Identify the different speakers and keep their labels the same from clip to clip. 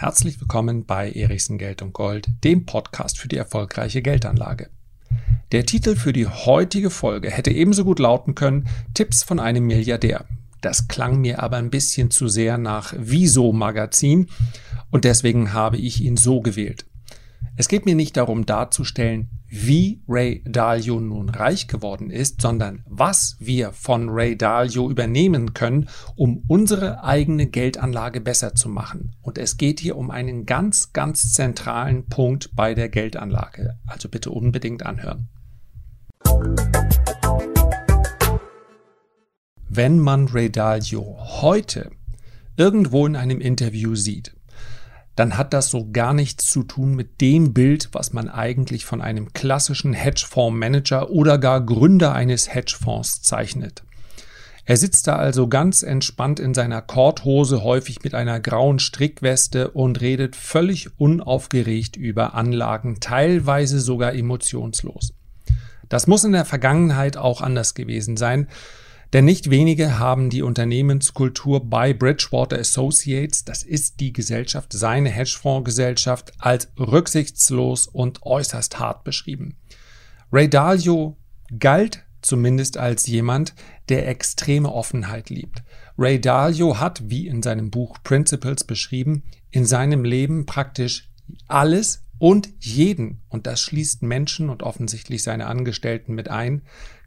Speaker 1: Herzlich willkommen bei Erichsen Geld und Gold, dem Podcast für die erfolgreiche Geldanlage. Der Titel für die heutige Folge hätte ebenso gut lauten können Tipps von einem Milliardär. Das klang mir aber ein bisschen zu sehr nach Wieso Magazin und deswegen habe ich ihn so gewählt. Es geht mir nicht darum darzustellen, wie Ray Dalio nun reich geworden ist, sondern was wir von Ray Dalio übernehmen können, um unsere eigene Geldanlage besser zu machen. Und es geht hier um einen ganz, ganz zentralen Punkt bei der Geldanlage. Also bitte unbedingt anhören. Wenn man Ray Dalio heute irgendwo in einem Interview sieht, dann hat das so gar nichts zu tun mit dem Bild, was man eigentlich von einem klassischen Hedgefondsmanager oder gar Gründer eines Hedgefonds zeichnet. Er sitzt da also ganz entspannt in seiner Korthose, häufig mit einer grauen Strickweste und redet völlig unaufgeregt über Anlagen, teilweise sogar emotionslos. Das muss in der Vergangenheit auch anders gewesen sein, denn nicht wenige haben die Unternehmenskultur bei Bridgewater Associates, das ist die Gesellschaft, seine Hedgefondsgesellschaft, als rücksichtslos und äußerst hart beschrieben. Ray Dalio galt zumindest als jemand, der extreme Offenheit liebt. Ray Dalio hat, wie in seinem Buch Principles beschrieben, in seinem Leben praktisch alles und jeden, und das schließt Menschen und offensichtlich seine Angestellten mit ein,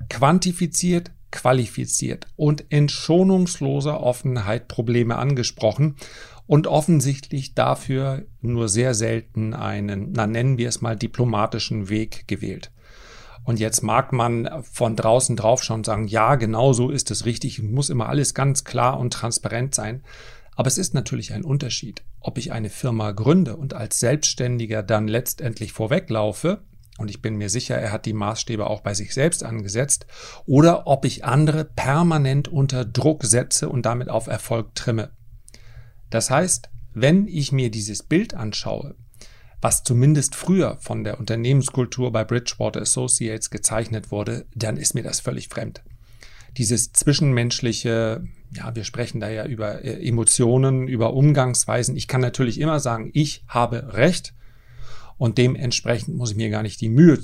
Speaker 1: quantifiziert, qualifiziert und in schonungsloser Offenheit Probleme angesprochen und offensichtlich dafür nur sehr selten einen, na nennen wir es mal, diplomatischen Weg gewählt. Und jetzt mag man von draußen drauf schon sagen, ja, genau so ist es richtig, muss immer alles ganz klar und transparent sein. Aber es ist natürlich ein Unterschied, ob ich eine Firma gründe und als Selbstständiger dann letztendlich vorweglaufe und ich bin mir sicher, er hat die Maßstäbe auch bei sich selbst angesetzt, oder ob ich andere permanent unter Druck setze und damit auf Erfolg trimme. Das heißt, wenn ich mir dieses Bild anschaue, was zumindest früher von der Unternehmenskultur bei Bridgewater Associates gezeichnet wurde, dann ist mir das völlig fremd. Dieses zwischenmenschliche, ja, wir sprechen da ja über äh, Emotionen, über Umgangsweisen. Ich kann natürlich immer sagen, ich habe Recht und dementsprechend muss ich mir gar nicht die Mühe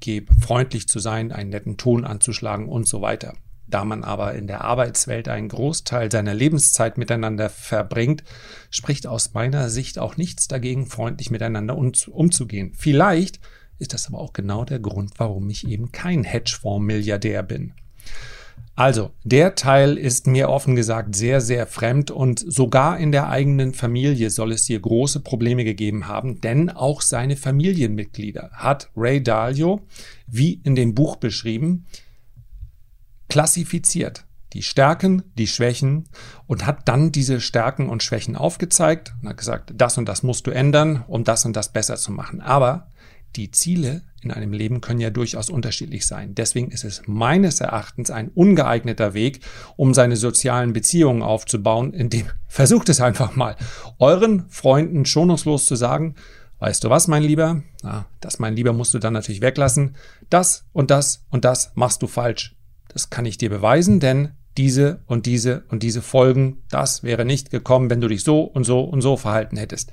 Speaker 1: geben, freundlich zu sein, einen netten Ton anzuschlagen und so weiter. Da man aber in der Arbeitswelt einen Großteil seiner Lebenszeit miteinander verbringt, spricht aus meiner Sicht auch nichts dagegen, freundlich miteinander umzugehen. Vielleicht ist das aber auch genau der Grund, warum ich eben kein Hedgefonds-Milliardär bin. Also, der Teil ist mir offen gesagt sehr, sehr fremd und sogar in der eigenen Familie soll es hier große Probleme gegeben haben, denn auch seine Familienmitglieder hat Ray Dalio, wie in dem Buch beschrieben, klassifiziert. Die Stärken, die Schwächen und hat dann diese Stärken und Schwächen aufgezeigt und hat gesagt, das und das musst du ändern, um das und das besser zu machen. Aber die Ziele in einem Leben können ja durchaus unterschiedlich sein. Deswegen ist es meines Erachtens ein ungeeigneter Weg, um seine sozialen Beziehungen aufzubauen, indem versucht es einfach mal, euren Freunden schonungslos zu sagen, weißt du was, mein Lieber? Na, das, mein Lieber, musst du dann natürlich weglassen. Das und das und das machst du falsch. Das kann ich dir beweisen, denn diese und diese und diese Folgen, das wäre nicht gekommen, wenn du dich so und so und so verhalten hättest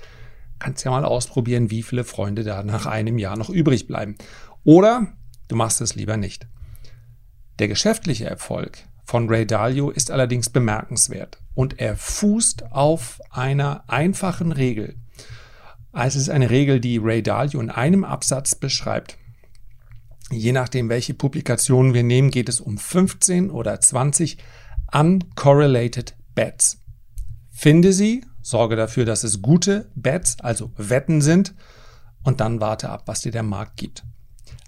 Speaker 1: kannst ja mal ausprobieren, wie viele Freunde da nach einem Jahr noch übrig bleiben. Oder du machst es lieber nicht. Der geschäftliche Erfolg von Ray Dalio ist allerdings bemerkenswert und er fußt auf einer einfachen Regel. Es ist eine Regel, die Ray Dalio in einem Absatz beschreibt. Je nachdem, welche Publikationen wir nehmen, geht es um 15 oder 20 uncorrelated bets. Finde sie Sorge dafür, dass es gute Bets, also Wetten sind, und dann warte ab, was dir der Markt gibt.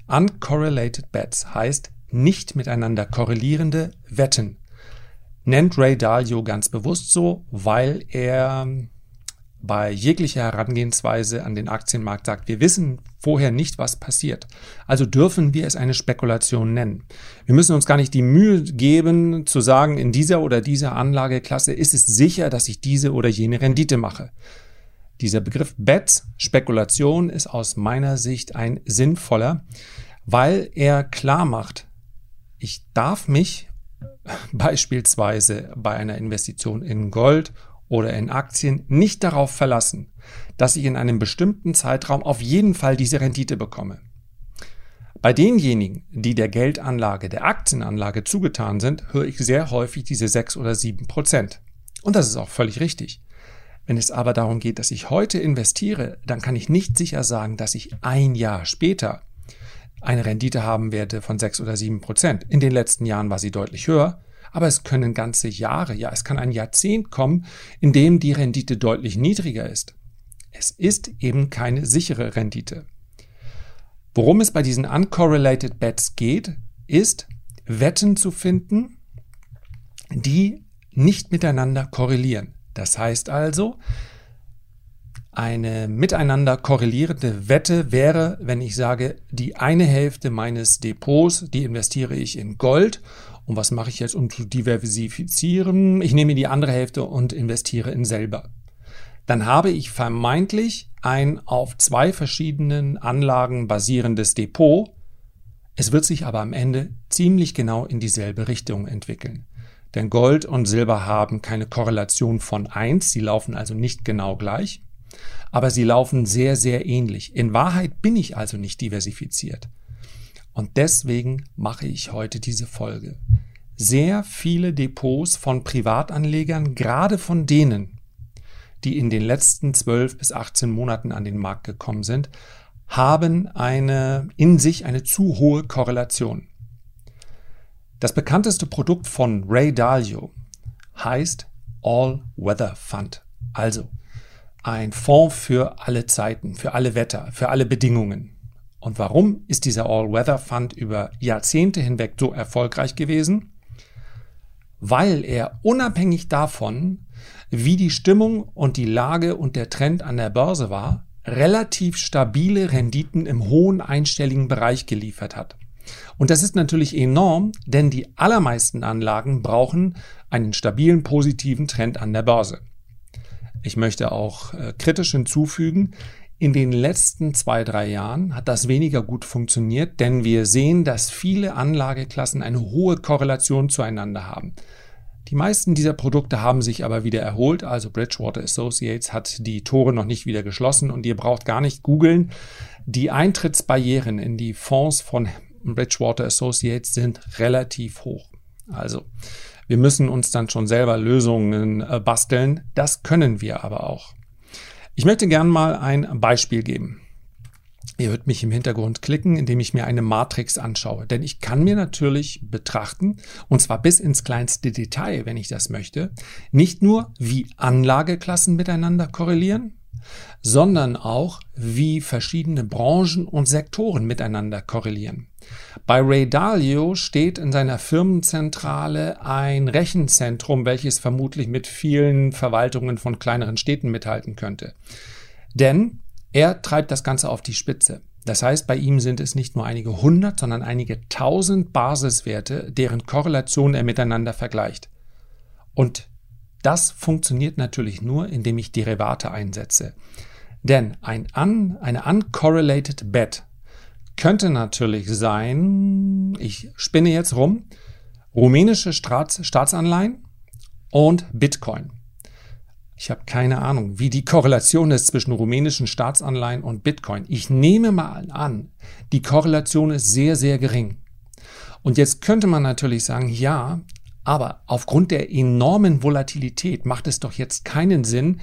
Speaker 1: Uncorrelated Bets heißt nicht miteinander korrelierende Wetten. Nennt Ray Dalio ganz bewusst so, weil er bei jeglicher Herangehensweise an den Aktienmarkt sagt, wir wissen vorher nicht, was passiert. Also dürfen wir es eine Spekulation nennen. Wir müssen uns gar nicht die Mühe geben zu sagen, in dieser oder dieser Anlageklasse ist es sicher, dass ich diese oder jene Rendite mache. Dieser Begriff Bets, Spekulation, ist aus meiner Sicht ein sinnvoller, weil er klar macht, ich darf mich beispielsweise bei einer Investition in Gold oder in Aktien nicht darauf verlassen, dass ich in einem bestimmten Zeitraum auf jeden Fall diese Rendite bekomme. Bei denjenigen, die der Geldanlage, der Aktienanlage zugetan sind, höre ich sehr häufig diese 6 oder 7 Prozent. Und das ist auch völlig richtig. Wenn es aber darum geht, dass ich heute investiere, dann kann ich nicht sicher sagen, dass ich ein Jahr später eine Rendite haben werde von 6 oder 7 Prozent. In den letzten Jahren war sie deutlich höher, aber es können ganze Jahre, ja, es kann ein Jahrzehnt kommen, in dem die Rendite deutlich niedriger ist. Es ist eben keine sichere Rendite. Worum es bei diesen uncorrelated bets geht, ist Wetten zu finden, die nicht miteinander korrelieren. Das heißt also, eine miteinander korrelierende Wette wäre, wenn ich sage, die eine Hälfte meines Depots, die investiere ich in Gold. Und was mache ich jetzt, um zu diversifizieren? Ich nehme die andere Hälfte und investiere in Silber. Dann habe ich vermeintlich ein auf zwei verschiedenen Anlagen basierendes Depot. Es wird sich aber am Ende ziemlich genau in dieselbe Richtung entwickeln. Denn Gold und Silber haben keine Korrelation von eins, sie laufen also nicht genau gleich, aber sie laufen sehr, sehr ähnlich. In Wahrheit bin ich also nicht diversifiziert. Und deswegen mache ich heute diese Folge. Sehr viele Depots von Privatanlegern, gerade von denen, die in den letzten 12 bis 18 Monaten an den Markt gekommen sind, haben eine, in sich eine zu hohe Korrelation. Das bekannteste Produkt von Ray Dalio heißt All Weather Fund. Also ein Fonds für alle Zeiten, für alle Wetter, für alle Bedingungen. Und warum ist dieser All Weather Fund über Jahrzehnte hinweg so erfolgreich gewesen? Weil er unabhängig davon, wie die Stimmung und die Lage und der Trend an der Börse war, relativ stabile Renditen im hohen einstelligen Bereich geliefert hat. Und das ist natürlich enorm, denn die allermeisten Anlagen brauchen einen stabilen positiven Trend an der Börse. Ich möchte auch äh, kritisch hinzufügen, in den letzten zwei, drei Jahren hat das weniger gut funktioniert, denn wir sehen, dass viele Anlageklassen eine hohe Korrelation zueinander haben. Die meisten dieser Produkte haben sich aber wieder erholt, also Bridgewater Associates hat die Tore noch nicht wieder geschlossen und ihr braucht gar nicht googeln. Die Eintrittsbarrieren in die Fonds von Bridgewater Associates sind relativ hoch. Also wir müssen uns dann schon selber Lösungen äh, basteln. Das können wir aber auch. Ich möchte gern mal ein Beispiel geben. Ihr hört mich im Hintergrund klicken, indem ich mir eine Matrix anschaue. Denn ich kann mir natürlich betrachten, und zwar bis ins kleinste Detail, wenn ich das möchte, nicht nur, wie Anlageklassen miteinander korrelieren, sondern auch, wie verschiedene Branchen und Sektoren miteinander korrelieren. Bei Ray Dalio steht in seiner Firmenzentrale ein Rechenzentrum, welches vermutlich mit vielen Verwaltungen von kleineren Städten mithalten könnte. Denn er treibt das Ganze auf die Spitze. Das heißt, bei ihm sind es nicht nur einige hundert, sondern einige tausend Basiswerte, deren Korrelation er miteinander vergleicht. Und das funktioniert natürlich nur, indem ich Derivate einsetze. Denn ein un, eine uncorrelated bet könnte natürlich sein, ich spinne jetzt rum, rumänische Staats, Staatsanleihen und Bitcoin. Ich habe keine Ahnung, wie die Korrelation ist zwischen rumänischen Staatsanleihen und Bitcoin. Ich nehme mal an, die Korrelation ist sehr, sehr gering. Und jetzt könnte man natürlich sagen, ja, aber aufgrund der enormen Volatilität macht es doch jetzt keinen Sinn,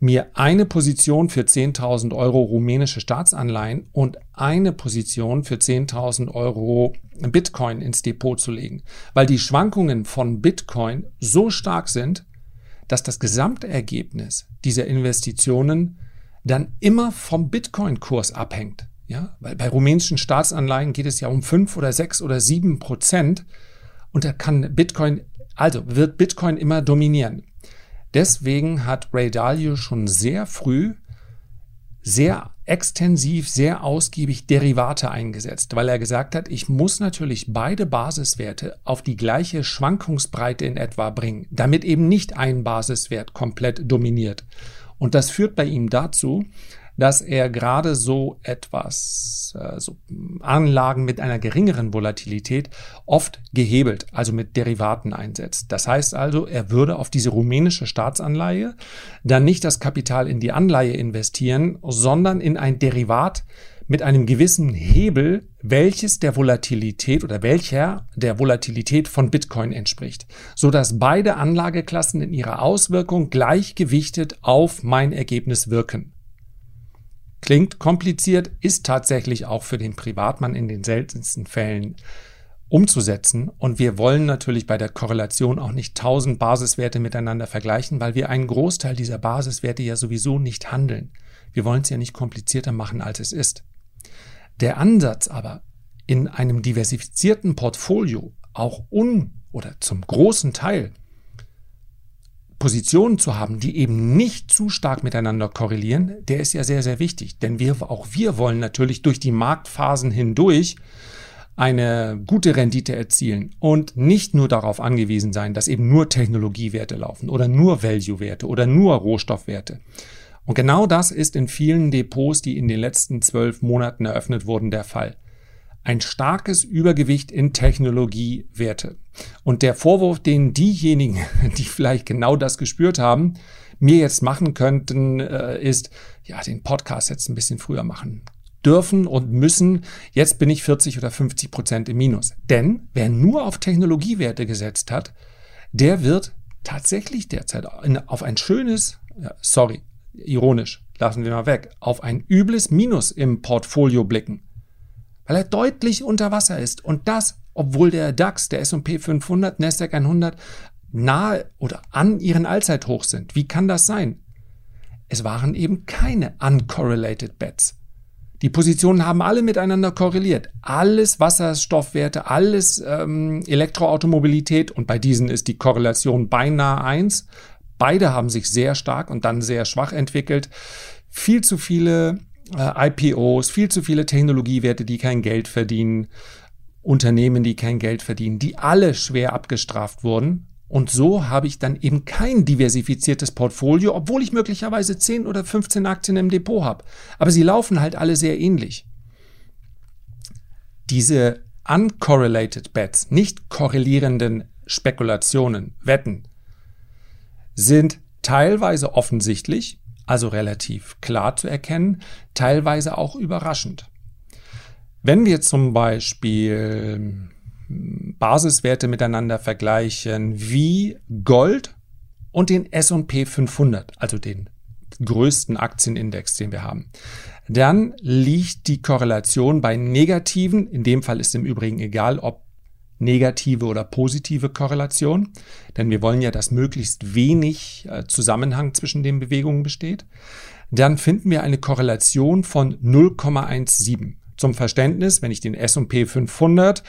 Speaker 1: mir eine Position für 10.000 Euro rumänische Staatsanleihen und eine Position für 10.000 Euro Bitcoin ins Depot zu legen, weil die Schwankungen von Bitcoin so stark sind, dass das Gesamtergebnis dieser Investitionen dann immer vom Bitcoin-Kurs abhängt. Ja, weil bei rumänischen Staatsanleihen geht es ja um fünf oder sechs oder sieben Prozent und da kann Bitcoin, also wird Bitcoin immer dominieren. Deswegen hat Ray Dalio schon sehr früh sehr extensiv, sehr ausgiebig Derivate eingesetzt, weil er gesagt hat, ich muss natürlich beide Basiswerte auf die gleiche Schwankungsbreite in etwa bringen, damit eben nicht ein Basiswert komplett dominiert. Und das führt bei ihm dazu, dass er gerade so etwas, äh, so Anlagen mit einer geringeren Volatilität oft gehebelt, also mit Derivaten einsetzt. Das heißt also, er würde auf diese rumänische Staatsanleihe dann nicht das Kapital in die Anleihe investieren, sondern in ein Derivat, mit einem gewissen Hebel, welches der Volatilität oder welcher der Volatilität von Bitcoin entspricht, so dass beide Anlageklassen in ihrer Auswirkung gleichgewichtet auf mein Ergebnis wirken. Klingt kompliziert, ist tatsächlich auch für den Privatmann in den seltensten Fällen umzusetzen. Und wir wollen natürlich bei der Korrelation auch nicht tausend Basiswerte miteinander vergleichen, weil wir einen Großteil dieser Basiswerte ja sowieso nicht handeln. Wir wollen es ja nicht komplizierter machen, als es ist. Der Ansatz aber, in einem diversifizierten Portfolio auch un oder zum großen Teil Positionen zu haben, die eben nicht zu stark miteinander korrelieren, der ist ja sehr, sehr wichtig. Denn wir, auch wir wollen natürlich durch die Marktphasen hindurch eine gute Rendite erzielen und nicht nur darauf angewiesen sein, dass eben nur Technologiewerte laufen oder nur Value-Werte oder nur Rohstoffwerte. Und genau das ist in vielen Depots, die in den letzten zwölf Monaten eröffnet wurden, der Fall. Ein starkes Übergewicht in Technologiewerte. Und der Vorwurf, den diejenigen, die vielleicht genau das gespürt haben, mir jetzt machen könnten, äh, ist, ja, den Podcast jetzt ein bisschen früher machen dürfen und müssen. Jetzt bin ich 40 oder 50 Prozent im Minus. Denn wer nur auf Technologiewerte gesetzt hat, der wird tatsächlich derzeit auf ein schönes, sorry, ironisch, lassen wir mal weg, auf ein übles Minus im Portfolio blicken. Weil er deutlich unter Wasser ist. Und das, obwohl der DAX, der S&P 500, Nasdaq 100 nahe oder an ihren Allzeithochs sind. Wie kann das sein? Es waren eben keine uncorrelated Bets. Die Positionen haben alle miteinander korreliert. Alles Wasserstoffwerte, alles ähm, Elektroautomobilität und bei diesen ist die Korrelation beinahe eins. Beide haben sich sehr stark und dann sehr schwach entwickelt. Viel zu viele äh, IPOs, viel zu viele Technologiewerte, die kein Geld verdienen, Unternehmen, die kein Geld verdienen, die alle schwer abgestraft wurden. Und so habe ich dann eben kein diversifiziertes Portfolio, obwohl ich möglicherweise 10 oder 15 Aktien im Depot habe. Aber sie laufen halt alle sehr ähnlich. Diese uncorrelated Bets, nicht korrelierenden Spekulationen, Wetten, sind teilweise offensichtlich, also relativ klar zu erkennen, teilweise auch überraschend. Wenn wir zum Beispiel hm, Basiswerte miteinander vergleichen wie Gold und den S&P 500, also den größten Aktienindex, den wir haben, dann liegt die Korrelation bei negativen, in dem Fall ist im Übrigen egal, ob negative oder positive Korrelation, denn wir wollen ja, dass möglichst wenig äh, Zusammenhang zwischen den Bewegungen besteht, dann finden wir eine Korrelation von 0,17. Zum Verständnis, wenn ich den S&P 500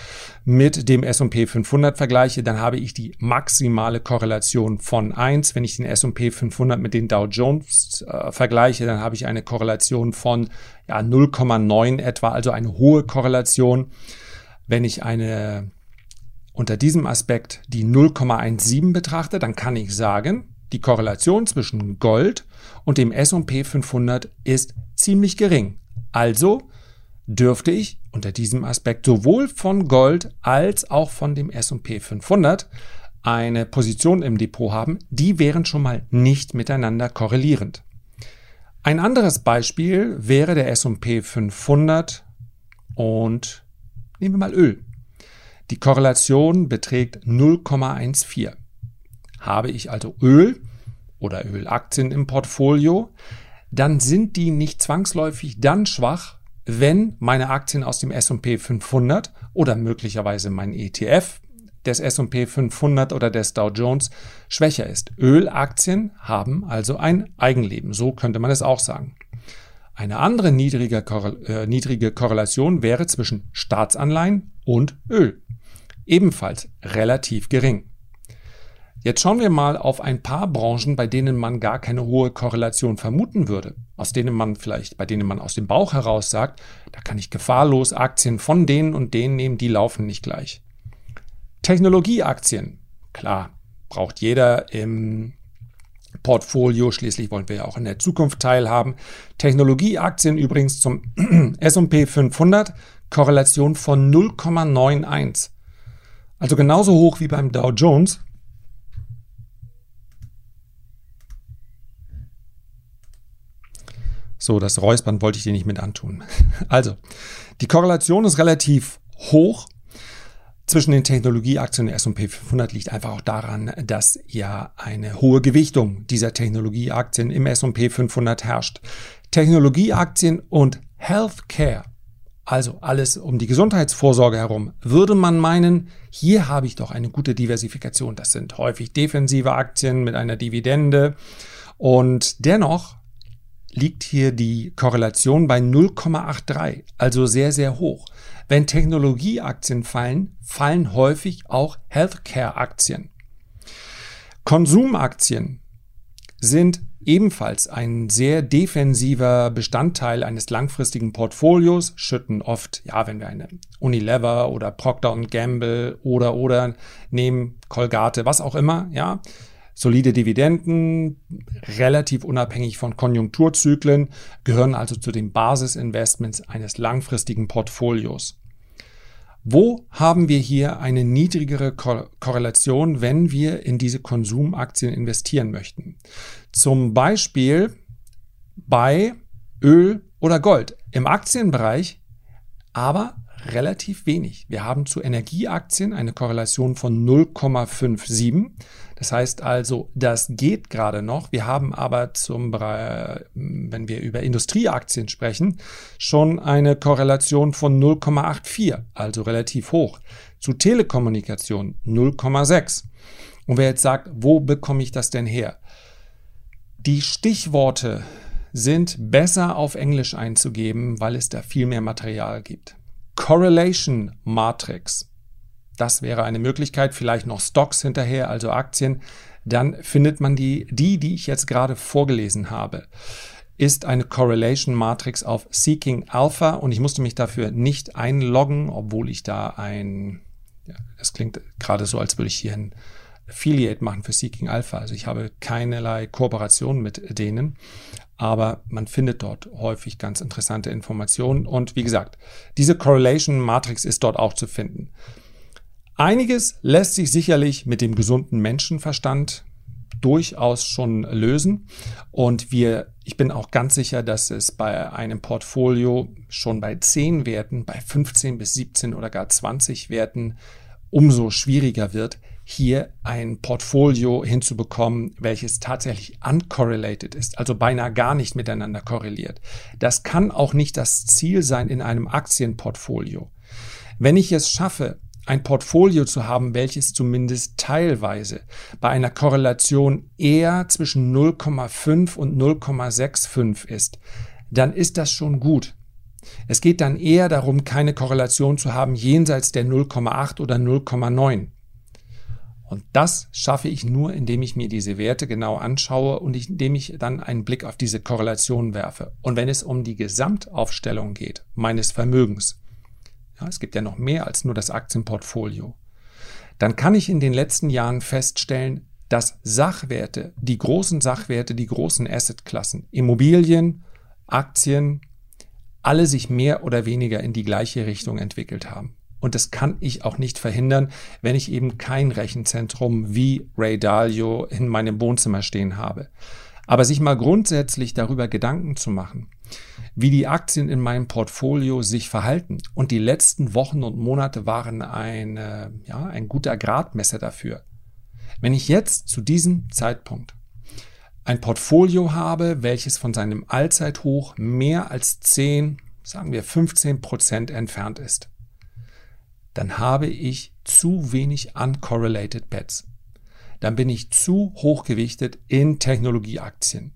Speaker 1: mit dem S&P 500 vergleiche, dann habe ich die maximale Korrelation von 1. Wenn ich den S&P 500 mit den Dow Jones äh, vergleiche, dann habe ich eine Korrelation von ja, 0,9 etwa, also eine hohe Korrelation. Wenn ich eine unter diesem Aspekt die 0,17 betrachte, dann kann ich sagen, die Korrelation zwischen Gold und dem S&P 500 ist ziemlich gering. Also dürfte ich unter diesem Aspekt sowohl von Gold als auch von dem S&P 500 eine Position im Depot haben, die wären schon mal nicht miteinander korrelierend. Ein anderes Beispiel wäre der S&P 500 und nehmen wir mal Öl. Die Korrelation beträgt 0,14. Habe ich also Öl oder Ölaktien im Portfolio, dann sind die nicht zwangsläufig dann schwach, wenn meine Aktien aus dem S&P 500 oder möglicherweise mein ETF des S&P 500 oder des Dow Jones schwächer ist. Ölaktien haben also ein Eigenleben, so könnte man es auch sagen. Eine andere niedrige, äh, Korrelation wäre zwischen Staatsanleihen und Öl ebenfalls relativ gering. Jetzt schauen wir mal auf ein paar Branchen, bei denen man gar keine hohe Korrelation vermuten würde, aus denen man vielleicht, bei denen man aus dem Bauch heraus sagt, da kann ich gefahrlos Aktien von denen und denen nehmen, die laufen nicht gleich. Technologieaktien, klar, braucht jeder im Portfolio. Schließlich wollen wir ja auch in der Zukunft teilhaben. Technologieaktien übrigens zum S&P 500, Korrelation von 0,91. Also genauso hoch wie beim Dow Jones. So, das Räuspern wollte ich dir nicht mit antun. Also, die Korrelation ist relativ hoch zwischen den Technologieaktien und S&P 500 liegt einfach auch daran, dass ja eine hohe Gewichtung dieser Technologieaktien im S&P 500 herrscht. Technologieaktien und Healthcare, also alles um die Gesundheitsvorsorge herum, würde man meinen, hier habe ich doch eine gute Diversifikation. Das sind häufig defensive Aktien mit einer Dividende und dennoch liegt hier die Korrelation bei 0,83, also sehr, sehr hoch. Wenn Technologieaktien fallen, fallen häufig auch Healthcare-Aktien. Konsumaktien sind ebenfalls ein sehr defensiver Bestandteil eines langfristigen Portfolios, schütten oft, ja, wenn wir eine Unilever oder Procter Gamble oder oder nehmen, Colgate, was auch immer, ja, Solide Dividenden, relativ unabhängig von Konjunkturzyklen, gehören also zu den Basisinvestments eines langfristigen Portfolios. Wo haben wir hier eine niedrigere Ko Korrelation, wenn wir in diese Konsumaktien investieren möchten? Zum Beispiel bei Öl oder Gold. Im Aktienbereich aber relativ wenig. Wir haben zu Energieaktien eine Korrelation von 0,57. Das heißt also, das geht gerade noch. Wir haben aber zum, wenn wir über Industrieaktien sprechen, schon eine Korrelation von 0,84, also relativ hoch. Zu Telekommunikation 0,6. Und wer jetzt sagt, wo bekomme ich das denn her? Die Stichworte sind besser auf Englisch einzugeben, weil es da viel mehr Material gibt. Correlation Matrix. Das wäre eine Möglichkeit, vielleicht noch Stocks hinterher, also Aktien. Dann findet man die, die, die ich jetzt gerade vorgelesen habe, ist eine Correlation Matrix auf Seeking Alpha und ich musste mich dafür nicht einloggen, obwohl ich da ein, ja, das klingt gerade so, als würde ich hier ein Affiliate machen für Seeking Alpha. Also ich habe keinerlei Kooperation mit denen, aber man findet dort häufig ganz interessante Informationen. Und wie gesagt, diese Correlation Matrix ist dort auch zu finden. Einiges lässt sich sicherlich mit dem gesunden Menschenverstand durchaus schon lösen. Und wir, ich bin auch ganz sicher, dass es bei einem Portfolio schon bei 10 Werten, bei 15 bis 17 oder gar 20 Werten umso schwieriger wird, hier ein Portfolio hinzubekommen, welches tatsächlich uncorrelated ist, also beinahe gar nicht miteinander korreliert. Das kann auch nicht das Ziel sein in einem Aktienportfolio. Wenn ich es schaffe, ein Portfolio zu haben, welches zumindest teilweise bei einer Korrelation eher zwischen 0,5 und 0,65 ist, dann ist das schon gut. Es geht dann eher darum, keine Korrelation zu haben jenseits der 0,8 oder 0,9. Und das schaffe ich nur, indem ich mir diese Werte genau anschaue und indem ich dann einen Blick auf diese Korrelation werfe. Und wenn es um die Gesamtaufstellung geht, meines Vermögens, ja, es gibt ja noch mehr als nur das Aktienportfolio, dann kann ich in den letzten Jahren feststellen, dass Sachwerte, die großen Sachwerte, die großen Assetklassen, Immobilien, Aktien, alle sich mehr oder weniger in die gleiche Richtung entwickelt haben. Und das kann ich auch nicht verhindern, wenn ich eben kein Rechenzentrum wie Ray Dalio in meinem Wohnzimmer stehen habe. Aber sich mal grundsätzlich darüber Gedanken zu machen, wie die Aktien in meinem Portfolio sich verhalten. Und die letzten Wochen und Monate waren ein, ja, ein guter Gradmesser dafür. Wenn ich jetzt zu diesem Zeitpunkt ein Portfolio habe, welches von seinem Allzeithoch mehr als 10, sagen wir 15 Prozent entfernt ist, dann habe ich zu wenig uncorrelated Bets. Dann bin ich zu hochgewichtet in Technologieaktien.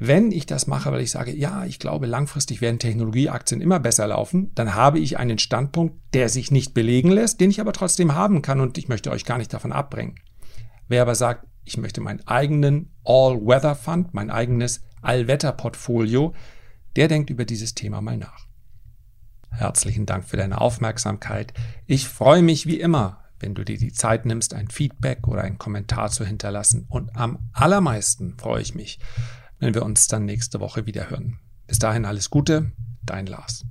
Speaker 1: Wenn ich das mache, weil ich sage, ja, ich glaube, langfristig werden Technologieaktien immer besser laufen, dann habe ich einen Standpunkt, der sich nicht belegen lässt, den ich aber trotzdem haben kann und ich möchte euch gar nicht davon abbringen. Wer aber sagt, ich möchte meinen eigenen All-Weather-Fund, mein eigenes Allwetter-Portfolio, der denkt über dieses Thema mal nach. Herzlichen Dank für deine Aufmerksamkeit. Ich freue mich wie immer, wenn du dir die Zeit nimmst, ein Feedback oder einen Kommentar zu hinterlassen. Und am allermeisten freue ich mich, wenn wir uns dann nächste Woche wieder hören. Bis dahin alles Gute, dein Lars.